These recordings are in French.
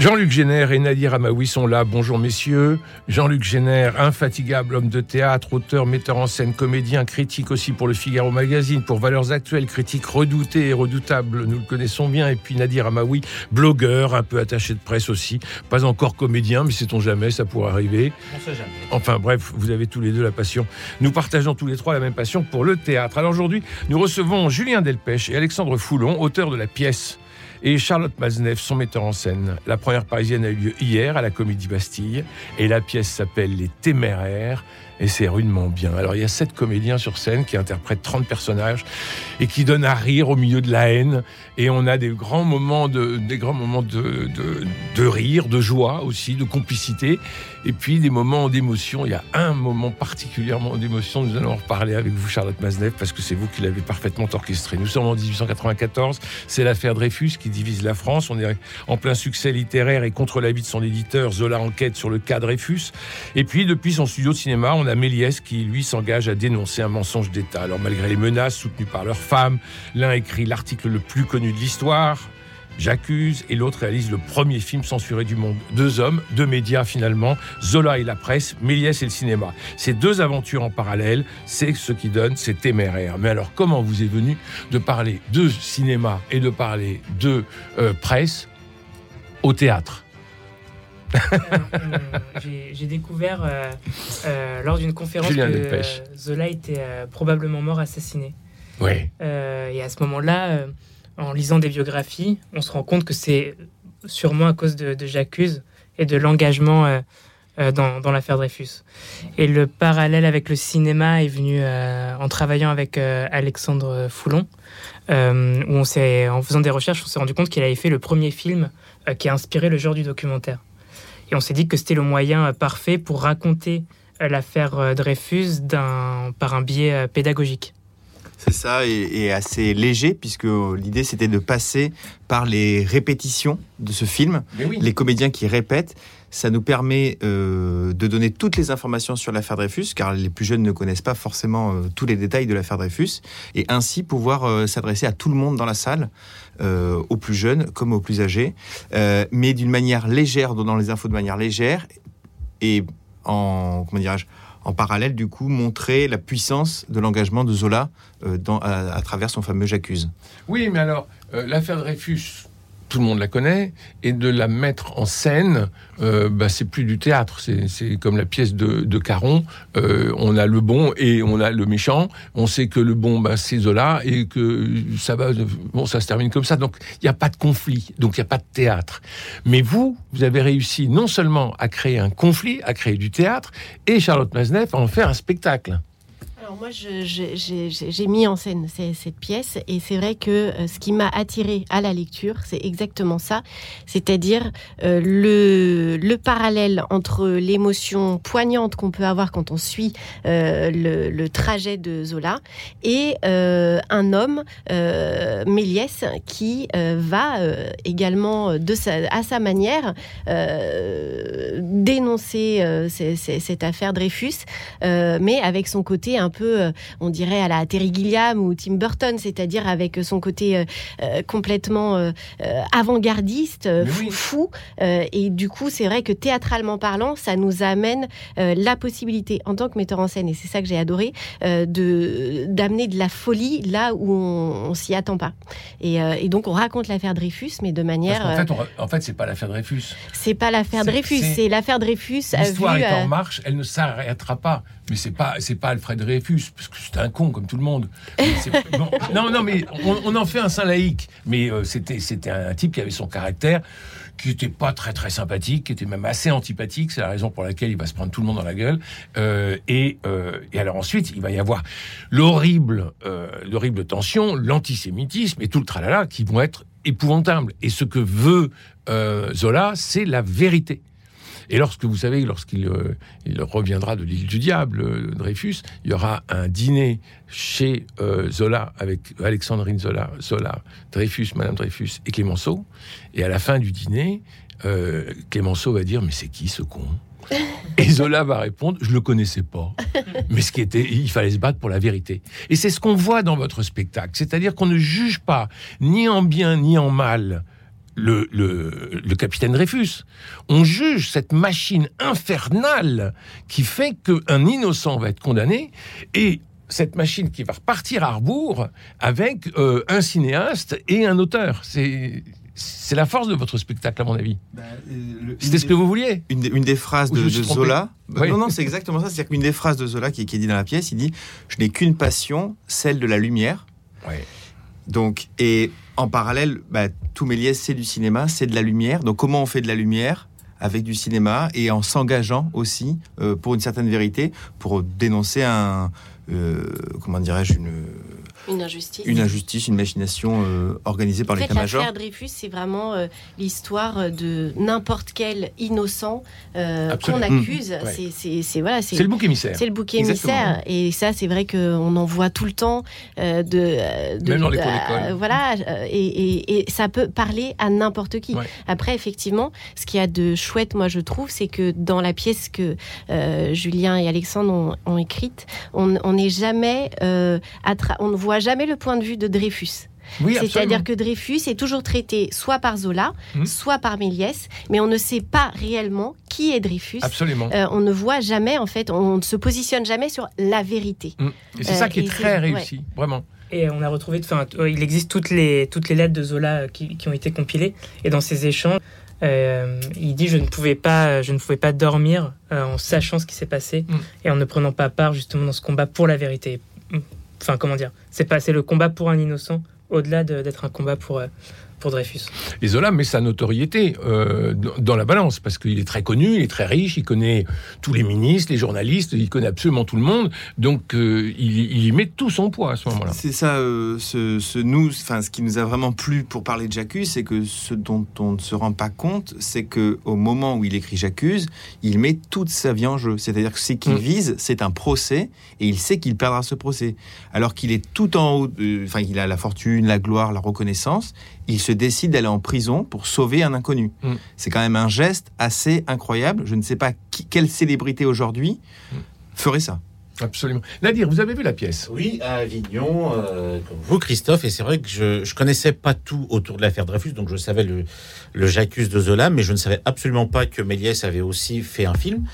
Jean-Luc Génère et Nadir Amaoui sont là. Bonjour messieurs. Jean-Luc Génère, infatigable homme de théâtre, auteur, metteur en scène, comédien, critique aussi pour le Figaro Magazine, pour Valeurs Actuelles, critique redouté et redoutable, nous le connaissons bien. Et puis Nadir Amaoui, blogueur, un peu attaché de presse aussi. Pas encore comédien, mais sait-on jamais, ça pourrait arriver. On sait jamais. Enfin bref, vous avez tous les deux la passion. Nous partageons tous les trois la même passion pour le théâtre. Alors aujourd'hui, nous recevons Julien Delpech et Alexandre Foulon, auteurs de la pièce et Charlotte Maznev, son metteur en scène. La première parisienne a eu lieu hier à la Comédie Bastille et la pièce s'appelle Les Téméraires et c'est rudement bien. Alors il y a sept comédiens sur scène qui interprètent 30 personnages et qui donnent à rire au milieu de la haine et on a des grands moments de des grands moments de, de, de rire, de joie aussi, de complicité et puis des moments d'émotion. Il y a un moment particulièrement d'émotion, nous allons en reparler avec vous Charlotte Maznev parce que c'est vous qui l'avez parfaitement orchestré. Nous sommes en 1894, c'est l'affaire Dreyfus qui divise la France, on est en plein succès littéraire et contre l'avis de son éditeur, Zola enquête sur le cas Dreyfus et puis depuis son studio de cinéma, on a Méliès qui, lui, s'engage à dénoncer un mensonge d'État. Alors, malgré les menaces soutenues par leurs femmes, l'un écrit l'article le plus connu de l'histoire, J'accuse, et l'autre réalise le premier film censuré du monde. Deux hommes, deux médias finalement, Zola et la presse, Méliès et le cinéma. Ces deux aventures en parallèle, c'est ce qui donne ces téméraires. Mais alors, comment vous est venu de parler de cinéma et de parler de euh, presse au théâtre? J'ai découvert euh, euh, lors d'une conférence Julien que euh, Zola était euh, probablement mort assassiné. Oui. Euh, et à ce moment-là, euh, en lisant des biographies, on se rend compte que c'est sûrement à cause de, de J'accuse et de l'engagement euh, euh, dans, l'affaire Dreyfus. Et le parallèle avec le cinéma est venu euh, en travaillant avec Alexandre Foulon, où on en faisant des recherches, on s'est rendu compte qu'il avait fait le premier film qui a inspiré le genre du documentaire. Et on s'est dit que c'était le moyen parfait pour raconter l'affaire Dreyfus par un biais pédagogique. C'est ça, et, et assez léger, puisque l'idée c'était de passer par les répétitions de ce film, oui. les comédiens qui répètent. Ça nous permet euh, de donner toutes les informations sur l'affaire Dreyfus, car les plus jeunes ne connaissent pas forcément euh, tous les détails de l'affaire Dreyfus, et ainsi pouvoir euh, s'adresser à tout le monde dans la salle, aux plus jeunes comme aux plus âgés, mais d'une manière légère, donnant les infos de manière légère, et en, comment dirais-je, en parallèle, du coup, montrer la puissance de l'engagement de Zola euh, dans, à, à travers son fameux J'accuse. Oui, mais alors, euh, l'affaire Dreyfus, tout le monde la connaît, et de la mettre en scène, euh, bah, c'est plus du théâtre, c'est comme la pièce de, Caron, euh, on a le bon et on a le méchant, on sait que le bon, bah, c'est Zola, et que ça va, bon, ça se termine comme ça, donc il n'y a pas de conflit, donc il n'y a pas de théâtre. Mais vous, vous avez réussi non seulement à créer un conflit, à créer du théâtre, et Charlotte Maznev à en faire un spectacle. Alors moi, j'ai mis en scène cette pièce et c'est vrai que euh, ce qui m'a attiré à la lecture, c'est exactement ça, c'est-à-dire euh, le, le parallèle entre l'émotion poignante qu'on peut avoir quand on suit euh, le, trajet de Zola et un homme, Méliès, qui va également de sa, à sa manière dénoncer cette affaire Dreyfus, mais avec son côté un peu, euh, on dirait à la Terry Gilliam ou Tim Burton, c'est-à-dire avec son côté euh, euh, complètement euh, euh, avant-gardiste, euh, fou, oui. fou. Euh, et du coup, c'est vrai que théâtralement parlant, ça nous amène euh, la possibilité, en tant que metteur en scène, et c'est ça que j'ai adoré, euh, de d'amener de la folie là où on, on s'y attend pas. Et, euh, et donc, on raconte l'affaire Dreyfus, mais de manière, euh, fait, on- en fait, c'est pas l'affaire Dreyfus. c'est pas l'affaire Dreyfus, c'est- l'affaire Dreyfus euh, L'histoire est en euh, marche, elle ne s'arrêtera pas. Mais c'est pas, c'est pas Alfred Dreyfus, parce que c'est un con comme tout le monde. Non, non, mais on, on en fait un saint laïque. Mais euh, c'était, c'était un type qui avait son caractère, qui était pas très très sympathique, qui était même assez antipathique. C'est la raison pour laquelle il va se prendre tout le monde dans la gueule. Euh, et, euh, et alors ensuite, il va y avoir l'horrible, euh, l'horrible tension, l'antisémitisme et tout le tralala qui vont être épouvantables. Et ce que veut euh, Zola, c'est la vérité. Et lorsque vous savez, lorsqu'il euh, reviendra de l'île du diable, euh, Dreyfus, il y aura un dîner chez euh, Zola avec Alexandrine Zola, Zola, Dreyfus, Madame Dreyfus et Clémenceau. Et à la fin du dîner, Clémenceau va dire mais c'est qui ce con? Et Zola va répondre Je le connaissais pas. Mais ce qui était, il fallait se battre pour la vérité. Et c'est ce qu'on voit dans votre spectacle. C'est-à-dire qu'on ne juge pas, ni en bien, ni en mal, le, le, le capitaine Dreyfus. On juge cette machine infernale qui fait qu'un innocent va être condamné et cette machine qui va repartir à rebours avec euh, un cinéaste et un auteur. C'est c'est la force de votre spectacle, à mon avis. C'était ce que vous vouliez. Une des, une des phrases de, Zola. Bah, Oui. Non, non, c'est exactement ça. C'est-à-dire qu'une des phrases de Zola qui, qui est dit dans la pièce, il dit Je n'ai qu'une passion, celle de la lumière. Ouais. Donc, et en parallèle, bah, tout Méliès, c'est du cinéma, c'est de la lumière. Donc, comment on fait de la lumière avec du cinéma et en s'engageant aussi euh, pour une certaine vérité, pour dénoncer un, euh, comment dirais-je, une, Une injustice. une injustice, une machination euh, organisée par En fait, l'état-major. l'affaire Dreyfus, c'est vraiment euh, l'histoire de n'importe quel innocent euh, qu'on accuse. Mmh. Ouais. C'est- C'est c'est- voilà, C'est le bouc émissaire. C'est le bouc Exactement. émissaire. Et ça, c'est vrai qu'on en voit tout le temps. euh, de, euh, de- Même dans les cours euh, d'école. voilà. euh, Et, et- et ça peut parler à n'importe qui. Ouais. Après, effectivement, ce qu'il y a de chouette, moi, je trouve, c'est que dans la pièce que euh, Julien et Alexandre ont, ont écrite, on on n'est jamais, euh, à tra- on ne voit jamais le point de vue de Dreyfus. Oui, C'est-à-dire que Dreyfus est toujours traité soit par Zola, Mhm. soit par Méliès, mais on ne sait pas réellement qui est Dreyfus. Absolument. Euh, on ne voit jamais, en fait, on ne se positionne jamais sur la vérité. Mm. Et c'est euh, ça qui est et très réussi, vraiment. Et on a retrouvé, enfin, t- il existe toutes les, toutes les lettres de Zola euh, qui, qui ont été compilées. Et dans ces échanges, euh, il dit je ne pouvais pas, je ne pouvais pas dormir euh, en sachant ce qui s'est passé Mm. et en ne prenant pas part justement dans ce combat pour la vérité. Enfin, comment dire C'est pas, c'est le combat pour un innocent au-delà de- d'être un combat pour euh, pour Dreyfus. Et Zola met sa notoriété euh, dans- la balance, parce qu'il est très connu, il est très riche, il connaît tous les ministres, les journalistes, il connaît absolument tout le monde, donc euh, il, il y met tout son poids à ce moment-là. C'est ça, euh, ce, ce nous, enfin, ce qui nous a vraiment plu pour parler de J'accuse, c'est que ce dont on ne se rend pas compte, c'est que au moment où il écrit J'accuse, il met toute sa vie en jeu. C'est-à-dire que ce qu'il Mm. vise, c'est un procès, et il sait qu'il perdra ce procès. Alors qu'il est tout en haut, enfin, il a la fortune, la gloire, la reconnaissance. Il se décide d'aller en prison pour sauver un inconnu. Mm. C'est quand même un geste assez incroyable. Je ne sais pas qui- quelle célébrité aujourd'hui Mm. ferait ça. Absolument. Nadir, vous avez vu la pièce? Oui, à Avignon, euh, comme vous, Christophe, et c'est vrai que je je connaissais pas tout autour de l'affaire Dreyfus, donc je savais le, le J'accuse de Zola, mais je ne savais absolument pas que Méliès avait aussi fait un film.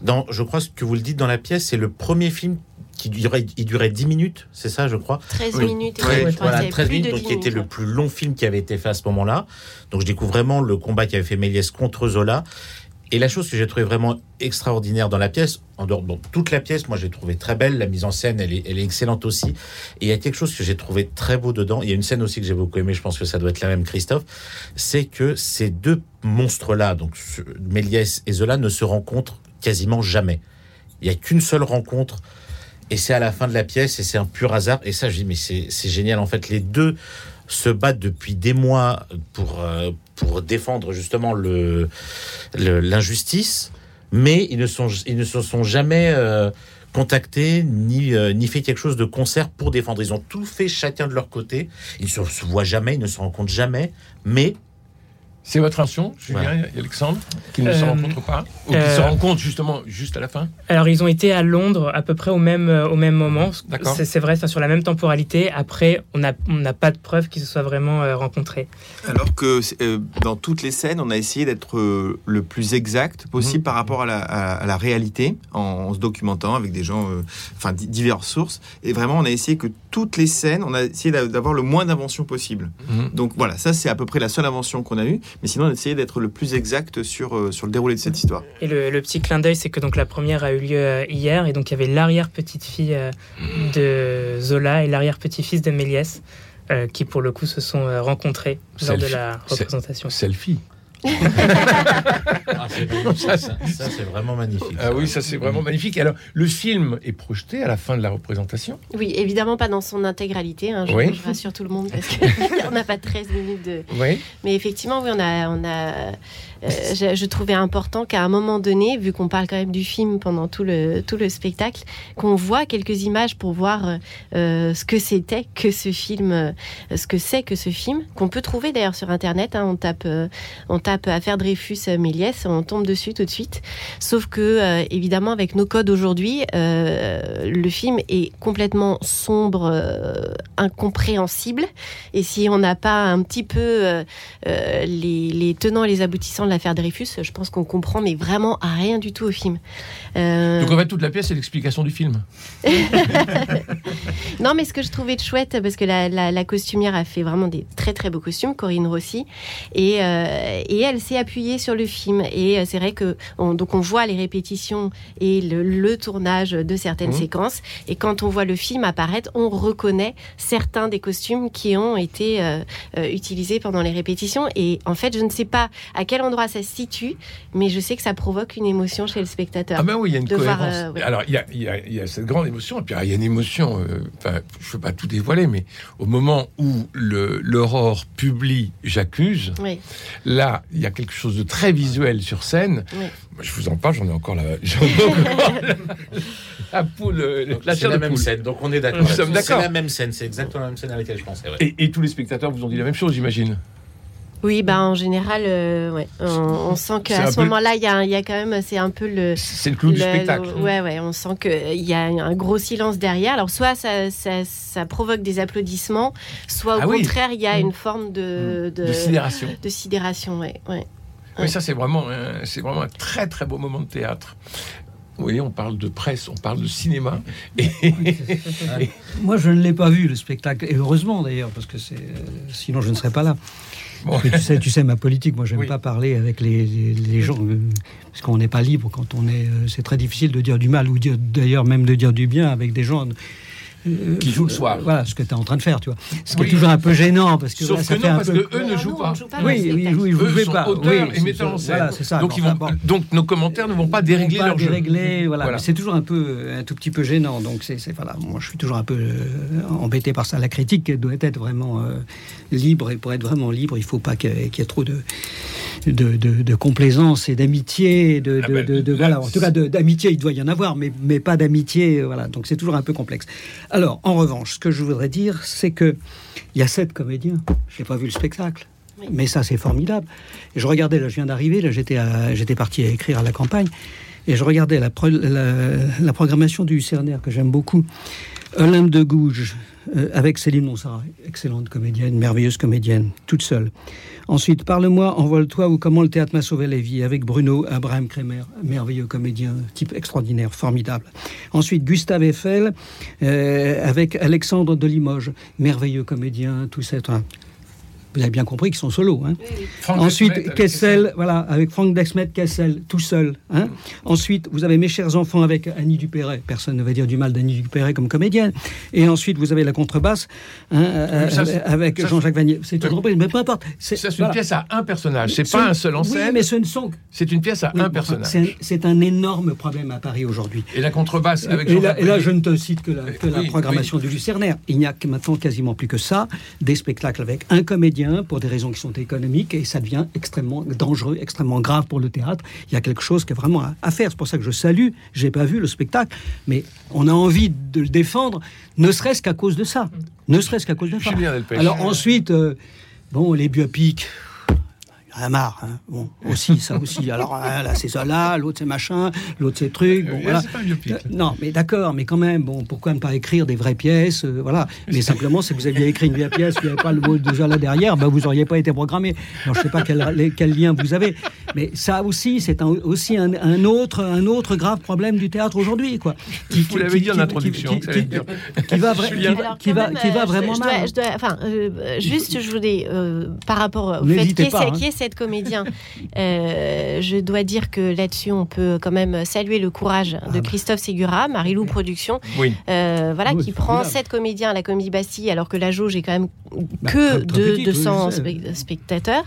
Dans, je crois que vous le dites dans la pièce, c'est le premier film qui durait, il durait 10 minutes, c'est ça, je crois 13 Oui. minutes. et Ouais, voilà, qu'il y avait 13 plus minutes, de donc 10 qui était le plus long film qui avait été fait à ce moment-là. Donc je découvre vraiment le combat qu'avait fait Méliès contre Zola. Et la chose que j'ai trouvé vraiment extraordinaire dans la pièce, en dehors, bon, toute la pièce, moi j'ai trouvé très belle, la mise en scène, elle est, elle est excellente aussi. Et il y a quelque chose que j'ai trouvé très beau dedans. Il y a une scène aussi que j'ai beaucoup aimée, je pense que ça doit être la même, Christophe. C'est que ces deux monstres-là, donc Méliès et Zola, ne se rencontrent quasiment jamais. Il y a qu'une seule rencontre et c'est à la fin de la pièce et c'est un pur hasard. Et ça, je dis, mais c'est génial. En fait, les deux se battent depuis des mois pour, euh, pour défendre justement le le- l'injustice, mais ils ne, sont, ils ne se sont jamais euh, contactés ni, euh, ni fait quelque chose de concert pour défendre. Ils ont tout fait chacun de leur côté. Ils ne se voient jamais, ils ne se rencontrent jamais, mais C'est votre intention, Julien et Alexandre, qui ne se Euh, rencontrent pas Ou qui euh, se rencontrent justement juste à la fin Alors, ils ont été à Londres à peu près au même, euh, au même moment. D'accord. C'est vrai, sur la même temporalité. Après, on n'a on n'a pas de preuves qu'ils se soient vraiment euh, rencontrés. Alors que euh, dans toutes les scènes, on a essayé d'être euh, le plus exact possible Mhm. par rapport à la, à- à la réalité, en, en se documentant avec des gens, enfin di- diverses sources. Et vraiment, on a essayé que toutes les scènes, on a essayé d'a- d'avoir le moins d'inventions possible. Mhm. Donc voilà, ça c'est à peu près la seule invention qu'on a eue. Mais sinon, on a essayé d'être le plus exact sur, euh, sur le déroulé de cette histoire. Et le, le petit clin d'œil, c'est que donc la première a eu lieu euh, hier, et donc il y avait l'arrière-petite-fille euh, de Zola et l'arrière-petit-fils de Méliès, euh, qui pour le coup se sont rencontrés lors de la C'est- représentation. Selfie. Ah, ça, ça, c'est vraiment magnifique. Ah oui, ça c'est vraiment magnifique. Alors, le film est projeté à la fin de la représentation. Oui, évidemment pas dans son intégralité. hein, je, Oui. je rassure tout le monde parce qu'on n'a pas 13 minutes de. Oui. Mais effectivement, oui, on a, on a. euh, je, je trouvais important qu'à un moment donné, vu qu'on parle quand même du film pendant tout le tout le spectacle, qu'on voit quelques images pour voir euh, ce que c'était que ce film, euh, ce que c'est que ce film, qu'on peut trouver d'ailleurs sur internet. hein, on tape, euh, on tape affaire Dreyfus euh, Méliès, on tombe dessus tout de suite. Sauf que euh, évidemment, avec nos codes aujourd'hui, euh, le film est complètement sombre, incompréhensible. Et si on n'a pas un petit peu les, les tenants et les aboutissants de l'affaire Dreyfus, je pense qu'on comprend, mais vraiment à rien du tout au film. Donc en fait, toute la pièce, c'est l'explication du film. non, mais ce que je trouvais de chouette, parce que la, la- la costumière a fait vraiment des très très beaux costumes, Corinne Rossi, et, euh, et elle s'est appuyée sur le film. Et euh, c'est vrai que on, donc on voit les répétitions et le, le tournage de certaines Mhm. séquences, et quand on voit le film apparaître, on reconnaît certains des costumes qui ont été euh, euh, utilisés pendant les répétitions. Et en fait, je ne sais pas à quel endroit ça se situe, mais je sais que ça provoque une émotion chez le spectateur. Ah ben oui, il y a une voir, cohérence. euh. Alors, il y a, il y a- il y a cette grande émotion, et puis il y a une émotion, euh, enfin, je ne veux pas tout dévoiler, mais au moment où l'aurore publie J'accuse, Oui, là, il y a quelque chose de très visuel sur scène. oui. Je vous en parle, j'en ai encore la, j'en ai encore la, poule, euh, la la même poule. scène, donc on est d'accord. Nous sommes là-dessus. C'est d'accord. la même scène, c'est exactement la même scène à laquelle je pensais. ouais. Et, et tous les spectateurs vous ont dit la même chose, j'imagine. Oui, bah en général, euh, ouais. on, on sent qu'à ce peu- moment-là, il y, a- il y a quand même, c'est un peu le. C'est le clou du le- spectacle. le- ouais, ouais, on sent qu'il y a un gros silence derrière. Alors, soit ça, ça, ça provoque des applaudissements, soit au Ah contraire, il y a Mm. une forme de, de, De sidération. de sidération, ouais, ouais. Oui, ça, c'est vraiment, un- c'est vraiment un très, très beau moment de théâtre. Oui, on parle de presse, on parle de cinéma. Et, Moi, je ne l'ai pas vu, le spectacle, et heureusement d'ailleurs, parce que c'est, euh, sinon je ne serais pas là. Bon. Mais tu sais, tu sais ma politique, moi, j'aime Oui. pas parler avec les, les- les gens, euh, parce qu'on n'est pas libre quand on est. euh, c'est très difficile de dire du mal, ou d'ailleurs même de dire du bien avec des gens. Euh, Qui jouent le soir. Voilà, ce que tu es en train de faire, tu vois. Ce qui Oui. est toujours un peu gênant, parce que Sauf voilà, ça que fait non, un parce peu. que eux ne jouent pas. Oui, oui, oui, vous Eux jouez sont pas. auteurs Oui, et metteurs en scène. Voilà, ça. donc, ils vont, enfin, bon. donc nos commentaires ne vont pas dérégler pas leur jeu. dérégler, voilà. Voilà. Mais C'est toujours un peu, un tout petit peu gênant. Donc c'est, voilà. Moi, je suis toujours un peu euh, embêté par ça. La critique doit être vraiment euh, libre et pour être vraiment libre, il faut pas qu'il y ait trop de de, de- de complaisance et d'amitié, de, Ah de- ben, de- de- là, voilà. En tout cas, d'amitié, il doit y en avoir, mais, mais pas d'amitié, euh, voilà. Donc c'est toujours un peu complexe. Alors, en revanche, ce que je voudrais dire, c'est que il y a sept comédiens. J'ai pas vu le spectacle. Oui. Mais ça, c'est formidable. Et je regardais, là, je viens d'arriver, là, j'étais parti à écrire à la campagne, et je regardais la, pro- la, la programmation du CERNER, que j'aime beaucoup. Olympe de Gouges, euh, avec Céline Monsara, excellente comédienne, merveilleuse comédienne, toute seule. Ensuite, Parle-moi, Envole-toi ou Comment le théâtre m'a sauvé la vie, avec Bruno Abraham Kremer, merveilleux comédien, type extraordinaire, formidable. Ensuite, Gustave Eiffel, euh, avec Alexandre de Limoges, merveilleux comédien, tout ça. Vous avez bien compris qu'ils sont solos. Hein. Ensuite, Kessel, voilà, avec Franck Desmet Kessel, tout seul. Hein. Ensuite, vous avez Mes chers enfants avec Annie Dupéret. Personne ne va dire du mal d'Annie Dupéret comme comédienne. Et ensuite, vous avez la contrebasse hein, euh, ça, avec Jean-Jacques Vanier. C'est une reprise, mais peu importe. C'est une pièce à un personnage. C'est Ce- pas un seul en Oui, mais ce ne sont C'est une pièce à oui, un personnage. c'est un- énorme problème à Paris aujourd'hui. Et la contrebasse avec Jean-Jacques et là, Vanier. je ne te cite que la, que la programmation du Lucernaire. Il n'y a maintenant quasiment plus que ça, des spectacles avec un comédien pour des raisons qui sont économiques, et ça devient extrêmement dangereux, extrêmement grave pour le théâtre. Il y a quelque chose qui est vraiment à, à faire. C'est pour ça que je salue. J'ai pas vu le spectacle, mais on a envie de le défendre, ne serait-ce qu'à cause de ça. Ne serait-ce qu'à cause de ça. Alors ensuite, euh, bon, les biopics. Il y en a marre, hein. bon, aussi, ça aussi. Alors là, c'est ça là, l'autre c'est machin, l'autre c'est truc. Bon, Euh, voilà. c'est pas un biopic. Euh, Non, mais d'accord, mais quand même, bon, pourquoi ne pas écrire des vraies pièces euh, Voilà. Mais simplement, si vous aviez écrit une vraie pièce, il n'y avait pas le mot de Zola derrière, ben, vous n'auriez pas été programmé. Alors, je ne sais pas quel, les- quel lien vous avez. Mais ça aussi, c'est un- aussi un, un autre, un autre grave problème du théâtre aujourd'hui. quoi. Qui- Vous l'avez dit en introduction, Qui, va, je- vraiment je mal. dois- je dois- enfin, euh, juste, je voulais, euh, par rapport au fait qui est, pas, hein. qui est cette comédien, euh, je dois dire que là-dessus, on peut quand même saluer le courage Ah de bah. Christophe Ségura, Marilou Productions, Oui. euh, voilà, Oui, qui prend formidable. sept comédiens à la Comédie Bastille, alors que la jauge est quand même Bah, que très- très de petite, 200 oui, je sais. spe- spectateurs.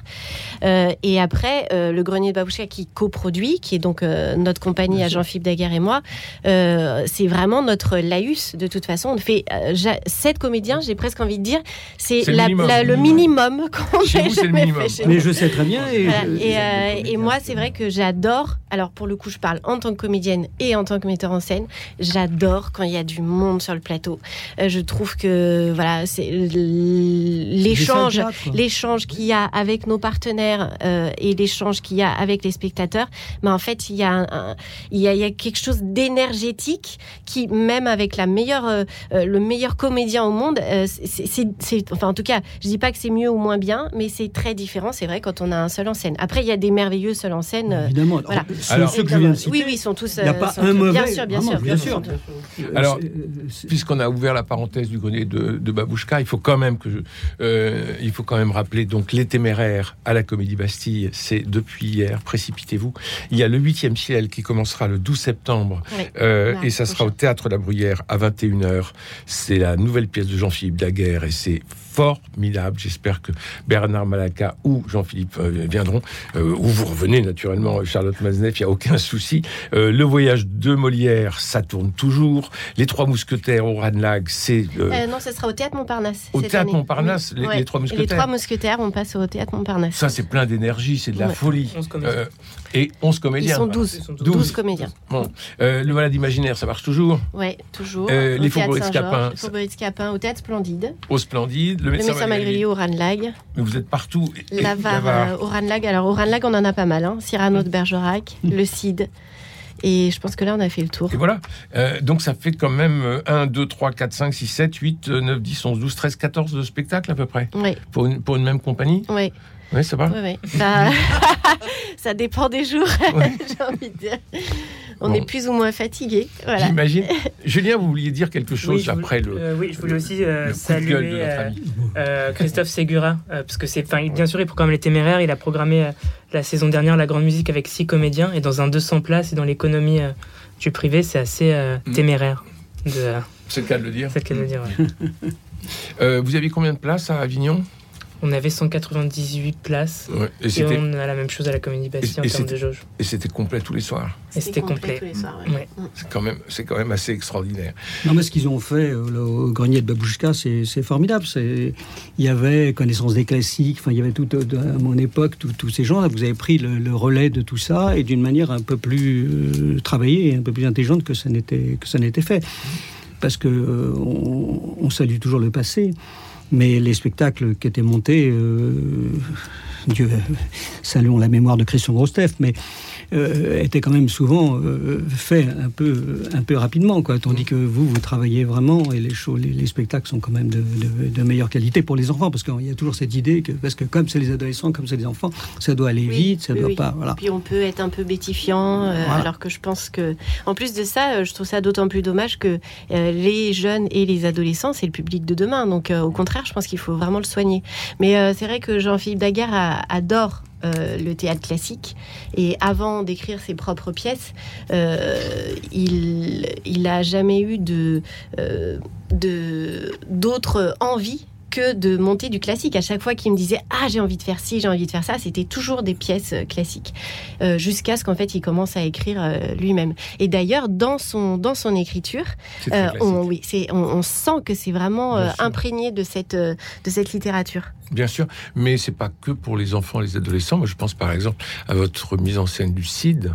Euh, et après, euh, le Grenier de Babouchka qui coproduit, qui est donc euh, notre compagnie à Jean-Philippe Daguerre et moi, euh, c'est vraiment notre laïus de toute façon. On fait euh, j'a- sept comédiens, j'ai presque envie de dire, c'est le minimum. la- le minimum qu'on ait jamais fait chez Mais je sais très bien. Et, Voilà. je- Et, euh, et moi, c'est vrai que j'adore. Alors, pour le coup, je parle en tant que comédienne et en tant que metteur en scène. J'adore quand il y a du monde sur le plateau. Euh, je trouve que voilà, c'est l'échange, l'échange qu'il y a avec nos partenaires euh, et l'échange qu'il y a avec les spectateurs. Mais en fait, il y a, un- un- il y a, il y a quelque chose d'énergétique qui, même avec la meilleure, euh, euh, le meilleur comédien au monde, euh, c'est- enfin, en tout cas, je dis pas que c'est mieux ou moins bien, mais c'est très différent. C'est vrai quand on a un seul en scène. Après, il y a des merveilleux seuls en scène. euh, Évidemment. voilà. Ceux- Alors- ceux que je viens de citer. oui, oui, ils sont tous. Il y a euh, pas un tous- mauvais, Bien sûr, bien vraiment, sûr, bien sûr. sûr. Euh, Alors, Puisqu'on a ouvert la parenthèse du grenier de, de Babouchka, il faut quand même que je- euh, il faut quand même rappeler donc les téméraires à la Comédie Bastille, c'est depuis hier. Précipitez-vous. Il y a le huitième ciel qui commencera le 12 septembre Oui. euh, et ça sera au théâtre La Bruyère à 21h. C'est la nouvelle pièce de Jean-Philippe Daguerre et c'est formidable. J'espère que Bernard Malaka ou Jean-Philippe euh, viendront, euh, ou vous revenez naturellement, Charlotte Mazneff, il n'y a aucun souci. Euh, le voyage de Molière, ça tourne toujours. Les Trois Mousquetaires au Ranlag, c'est euh, Euh, non, ce sera au théâtre Montparnasse. Au cette Théâtre année. Montparnasse, les- les Trois Et Mousquetaires. Les Trois Mousquetaires, on passe au théâtre Montparnasse. ça, c'est plein d'énergie, c'est de la Ouais. folie. 11 comédiens. Et 11 Ils comédiens. sont voilà. 12. Ils sont 12, 12. comédiens. Bon. Euh, le malade imaginaire, ça marche toujours. Ouais, toujours. Euh, les théâtre Faubourgs Saint-Georges, Scapin, Les Faubourgs Scapin, au théâtre Splendide. Au Splendide, le Le médecin, médecin. Magrier au Ranlag. Mais Vous êtes partout. L'Avare euh, au Ranlag. Alors, au Ranlag, on en a pas mal. Hein. Cyrano de Bergerac, le Cid. Et je pense que là, on a fait le tour. Et voilà. Euh, donc ça fait quand même euh, 1, 2, 3, 4, 5, 6, 7, 8, euh, 9, 10, 11, 12, 13, 14 de spectacles à peu près. Oui, Pour une, pour une même compagnie. oui, Oui, ça va. oui. oui. Ça... ça dépend des jours, Ouais. j'ai envie de dire. On Bon. est plus ou moins fatigué. Voilà. J'imagine. Julien, vous vouliez dire quelque chose Oui, après voulais- le, euh, oui, je voulais aussi euh, saluer euh, Christophe Segura, euh, parce que c'est, bien sûr, il programme les téméraires. Il a programmé euh, la saison dernière la grande musique avec six comédiens et dans un 200 places et dans l'économie euh, du privé, c'est assez euh, Mm. téméraire. De, euh, C'est le cas de le dire. c'est le cas de le dire. ouais. Euh, vous aviez combien de places à Avignon? On avait 198 places. Ouais. Et on a la même chose à la Comédie Bastille Et- en termes c'était- de jauge. et c'était complet tous les soirs. Et c'était complet. tous les soirs, ouais. Ouais. C'est quand même, c'est quand même assez extraordinaire. Non, mais ce qu'ils ont fait euh, là, au grenier de Babouchka, c'est formidable. C'est- Il y avait connaissance des classiques, enfin, il y avait tout, euh, à mon époque, tous ces gens. Vous avez pris le, le relais de tout ça et d'une manière un peu plus euh, travaillée et un peu plus intelligente que ça n'était que ça n'était fait. Parce que euh, on, on salue toujours le passé, mais les spectacles qui étaient montés, euh, Dieu, saluons la mémoire de Christian Grostef, mais euh, étaient quand même souvent euh, faits un peu, un peu rapidement, quoi. Tandis que vous, vous travaillez vraiment et les, shows, les, les spectacles sont quand même de, de- de meilleure qualité pour les enfants, parce qu'il y a toujours cette idée que, parce que comme c'est les adolescents, comme c'est les enfants, ça doit aller Oui, vite, ça oui, doit oui. pas, voilà. Puis on peut être un peu bétifiant, euh, Voilà. alors que je pense que, en plus de ça, je trouve ça d'autant plus dommage que les jeunes et les adolescents, c'est le public de demain. Donc, au contraire, je pense qu'il faut vraiment le soigner. Mais c'est vrai que Jean-Philippe Daguerre a- adore. euh, le théâtre classique et avant d'écrire ses propres pièces euh, il il a jamais eu de euh, de d'autres envies que de monter du classique. À chaque fois qu'il me disait ah j'ai envie de faire ci, j'ai envie de faire ça, c'était toujours des pièces euh, classiques. Euh, Jusqu'à ce qu'en fait il commence à écrire euh, lui-même. Et d'ailleurs dans son dans son écriture, euh, on, oui, on, on sent que c'est vraiment imprégné de cette de cette littérature. Bien sûr, mais c'est pas que pour les enfants et les adolescents. Moi, je pense par exemple à votre mise en scène du CID.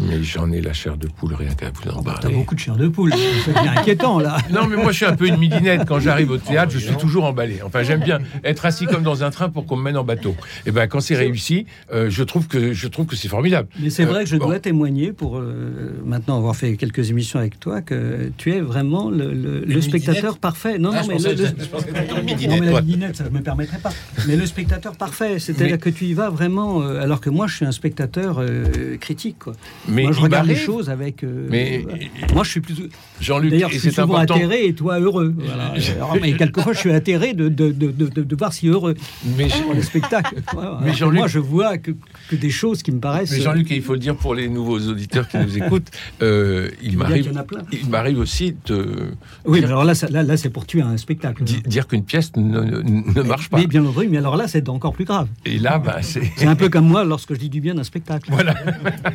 Mais j'en ai la chair de poule rien qu'à vous en Oh, bah, T'as parler. beaucoup de chair de poule, c'est bien inquiétant là. Non, mais moi, je suis un peu une midinette. Quand j'arrive au théâtre, je suis toujours emballé. Enfin, j'aime bien être assis comme dans un train pour qu'on me mène en bateau. Et ben, quand c'est réussi, euh, je trouve que je trouve que c'est formidable. Mais c'est Euh, vrai que je bon. dois témoigner, pour euh, maintenant avoir fait quelques émissions avec toi, que tu es vraiment le, le- le spectateur parfait. Non, Ah, non, je mais le- le- Non, la toi. midinette, ça ne me permettrait pas. Mais le spectateur parfait, c'est-à-dire Mais- que tu y vas vraiment, euh, alors que moi, je suis un spectateur euh, critique. Quoi. Mais Moi, je il regarde les choses avec. euh, Mais euh, moi, je suis plutôt. Jean-Luc, D'ailleurs, je suis souvent important. atterré et toi heureux. Voilà. Alors, mais quelquefois, je suis atterré de, de, de, de, de- voir si heureux Mais, pour le spectacle. Ouais, ouais. Mais Jean-Luc- Moi, je vois que, que des choses qui me paraissent. mais Jean-Luc, et il faut le dire pour les nouveaux auditeurs qui nous écoutent, euh, il il m'arrive, y en a plein. il m'arrive aussi de Oui, mais alors là, ça- là, là c'est pour tuer un spectacle. di- dire qu'une pièce ne, ne- ne marche pas. Mais bien entendu, mais alors là, c'est encore plus grave. Et là, bah, c'est. C'est un peu comme moi lorsque je dis du bien d'un spectacle. Voilà.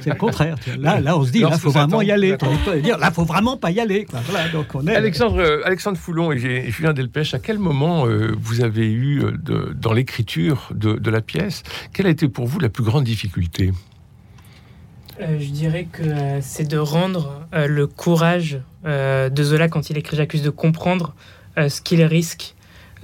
C'est le contraire. Là, là, on se dit, là, faut vraiment y aller. dire, là, faut vraiment pas y aller. quoi. Voilà, donc on est. Alexandre, euh, Alexandre Foulon et Julien Delpech, à quel moment euh, vous avez eu, euh, de- dans l'écriture de, de la pièce, quelle a été pour vous la plus grande difficulté? Euh, je dirais que euh, c'est de rendre euh, le courage euh, de Zola quand il écrit J'accuse de comprendre euh, ce qu'il risque,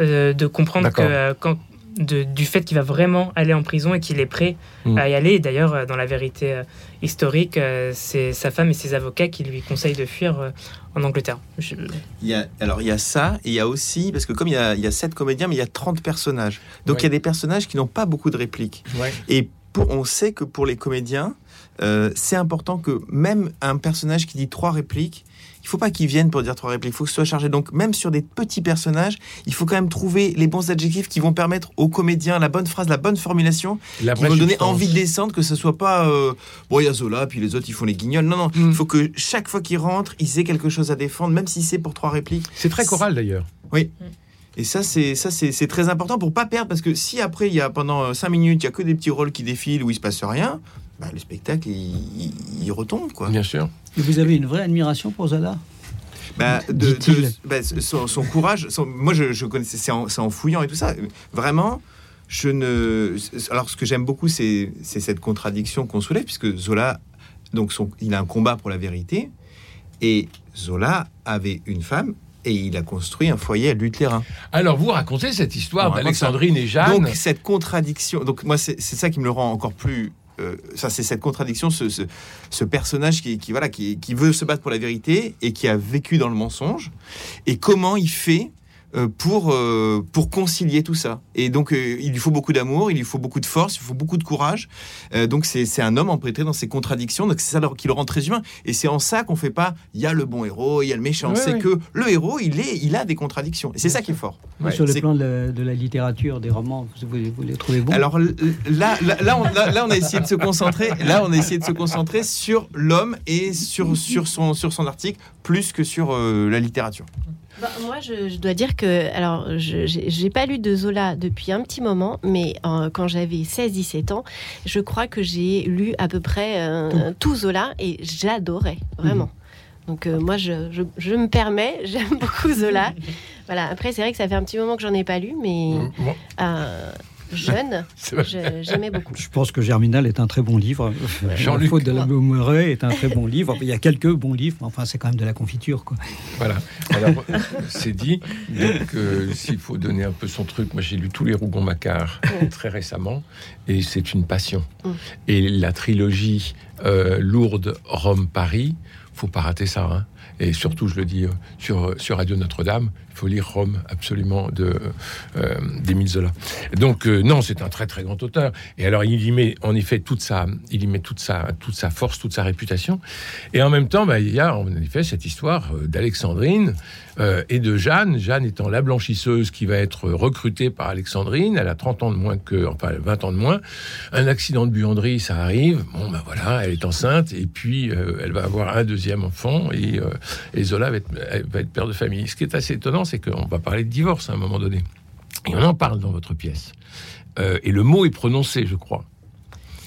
euh, de comprendre que euh, quand, de- du fait qu'il va vraiment aller en prison et qu'il est prêt Mm. à y aller. Et D'ailleurs, euh, dans la vérité euh, historique, euh, c'est sa femme et ses avocats qui lui conseillent de fuir euh, en Angleterre. Je- Il y a, alors il y a ça, et il y a aussi, parce que comme il y a, il y a 7 comédiens, mais il y a 30 personnages. Donc Ouais. il y a des personnages qui n'ont pas beaucoup de répliques. Et pour- on sait que pour les comédiens, euh, c'est important que même un personnage qui dit trois répliques, il faut pas qu'il vienne pour dire trois répliques, il faut que ce soit chargé. Donc même sur des petits personnages, il faut quand même trouver les bons adjectifs qui vont permettre aux comédiens la bonne phrase, la bonne formulation, La qui vont donner envie de descendre, que ce soit pas euh, bon il y a Zola, puis les autres ils font les guignols. Non non, il Mm. faut que chaque fois qu'ils rentrent, ils aient quelque chose à défendre, même si c'est pour trois répliques. C'est très choral d'ailleurs. Et ça, c'est ça, c'est c'est très important pour pas perdre, parce que si après il y a pendant 5 minutes, il y a que des petits rôles qui défilent où il se passe rien, bah, le spectacle il, il- il retombe quoi. Bien sûr. Et vous avez une vraie admiration pour Zola Bah, de, bah, son, son courage, son- moi je, je connaissais, c'est en, fouillant et tout ça. Vraiment, je ne. Alors ce que j'aime beaucoup, c'est cette contradiction qu'on soulève, puisque Zola, donc son, il a un combat pour la vérité, et Zola avait une femme. Et il a construit un foyer à Lutheran. Alors, vous racontez cette histoire d'Alexandrine et Jeanne. Donc cette contradiction, donc moi c'est ça qui me le rend encore plus. Euh, ça c'est cette contradiction, ce, personnage qui, voilà qui, veut se battre pour la vérité et qui a vécu dans le mensonge. Et comment il fait pour euh, pour concilier tout ça. Et donc euh, il lui faut beaucoup d'amour, il lui faut beaucoup de force, il faut beaucoup de courage. Euh, donc c'est c'est un homme empêtré dans ses contradictions. Donc c'est ça qui le rend très humain. Et c'est en ça qu'on fait pas. Il y a le bon héros, il y a le méchant. Ouais, c'est ouais. que le héros il est il a des contradictions. Et c'est ça qui est fort. Ouais, Sur le plan de la, de la littérature, des romans, vous, vous- vous les trouvez bons Alors là, là, là, on, là, là, on a essayé de se concentrer. Là, on a essayé de se concentrer sur l'homme et sur, sur, son, sur son article plus que sur euh, la littérature. Bah, moi, je, je dois dire que, alors, je j'ai j'ai pas lu de Zola depuis un petit moment, mais euh, quand j'avais 16-17 ans, je crois que j'ai lu à peu près euh, tout Zola et j'adorais, vraiment. Donc, euh, moi, je, je, je me permets, j'aime beaucoup Zola. Voilà, après, c'est vrai que ça fait un petit moment que j'en ai pas lu, mais euh, jeune, vrai. je- j'aimais beaucoup. Je pense que Germinal est un très bon livre. Jean-Luc. Faute de la est un très bon livre. Il y a quelques bons livres, mais enfin, c'est quand même de la confiture. Quoi. Voilà. Alors, euh, c'est dit. Donc, euh, s'il faut donner un peu son truc, moi j'ai lu tous les Rougon-Macquart Mm. très récemment, et c'est une passion. Mm. Et la trilogie euh, Lourdes, Rome, Paris, faut pas rater ça. hein. Et surtout, je le dis euh, sur, sur Radio Notre-Dame, faut lire Rome absolument de euh, d'Émile Zola. Donc euh, non, c'est un très très grand auteur. Et alors il y met en effet toute sa, il y met toute sa, toute sa force, toute sa réputation. Et en même temps, bah, il y a en effet cette histoire euh, d'Alexandrine euh, et de Jeanne. Jeanne étant la blanchisseuse qui va être recrutée par Alexandrine. Elle a 30 ans de moins que, enfin 20 ans de moins. Un accident de buanderie, ça arrive. Bon, ben voilà, elle est enceinte et puis elle va avoir un deuxième enfant et, Zola va être, va être père de famille. Ce qui est assez étonnant, c'est qu'on va parler de divorce à un moment donné. Et on en parle dans votre pièce. Euh, et le mot est prononcé, je crois.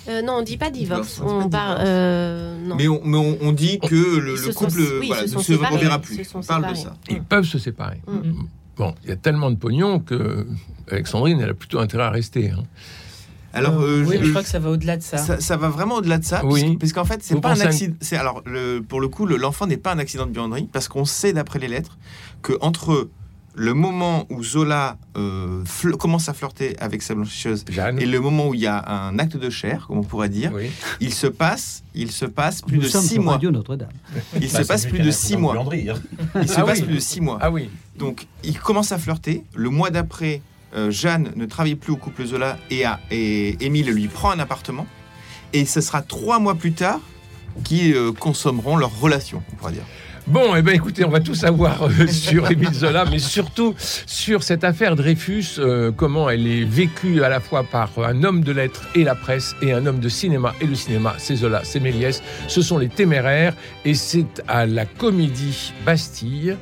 Euh, non, on dit pas divorce, Divorce, on dit on pas parle. divorce. euh, non. Mais on, mais on, on dit que le, sont- couple oui, voilà, ils se ne se séparés. reverra plus. se On parle de ça. Ils peuvent se séparer. Mm. Bon, il y a tellement de pognon que Alexandrine, elle a plutôt intérêt à rester. hein. Alors, euh, oui, je- mais je crois que ça va au-delà de ça. ça, ça va vraiment au-delà de ça, Oui. puisque- puisqu'en fait, c'est Vous pas un accident. C'est alors le- pour le coup, le- l'enfant n'est pas un accident de buanderie, parce qu'on sait d'après les lettres que entre le moment où Zola euh, commence à flirter avec sa blanchisseuse Jeanne et le moment où il y a un acte de chair, comme on pourrait dire, Oui. il se passe, il se passe plus Nous de sommes six mois. Radio Notre-Dame. Il Bah, se c'est passe plus de six mois. buanderie, hein. Il se Ah passe oui. plus de six mois. Ah oui. Donc, il commence à flirter. Le mois d'après, euh, Jeanne ne travaille plus au couple Zola et, a- et Émile lui prend un appartement. Et ce sera trois mois plus tard qui euh, consommeront leur relation, on pourrait dire. Bon, eh ben écoutez, on va tout savoir euh, sur Émile Zola, mais surtout sur cette affaire Dreyfus, comment elle est vécue à la fois par un homme de lettres et la presse, et un homme de cinéma et le cinéma. C'est Zola, c'est Méliès, ce sont les téméraires, et c'est à la Comédie Bastille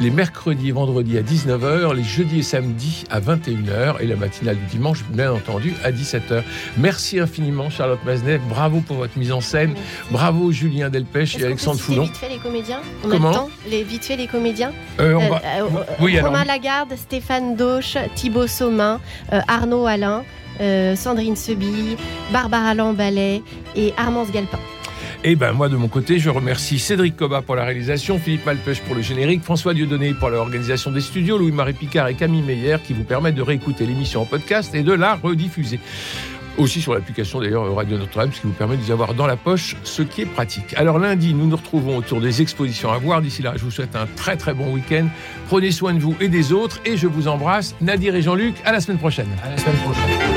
les mercredis et vendredis à 19h, les jeudis et samedis à 21h et la matinale du dimanche, bien entendu, à 17h. Merci infiniment, Charlotte Maznet. Bravo pour votre mise en scène. Bravo, Julien Delpech et Alexandre Foulon. vite fait les comédiens On Comment a le temps les, Vite fait les comédiens Euh, on Euh, va- euh, Oui, alors. Romain Lagarde, Stéphane Dauche, Thibaut Saumin, euh, Arnaud Alain, Sandrine Sebille, Barbara Lamballet et Armance Galpin. Et ben moi de mon côté, je remercie Cédric Coba pour la réalisation, Philippe Malpêche pour le générique, François Dieudonné pour l'organisation des studios, Louis-Marie Picard et Camille Meyer qui vous permettent de réécouter l'émission en podcast et de la rediffuser. Aussi sur l'application d'ailleurs Radio Notre-Dame, ce qui vous permet de vous avoir dans la poche, ce qui est pratique. Alors lundi, nous nous retrouvons autour des expositions à voir. D'ici là, je vous souhaite un très très bon week-end. Prenez soin de vous et des autres et je vous embrasse. Nadir et Jean-Luc, à la semaine prochaine. À la semaine prochaine.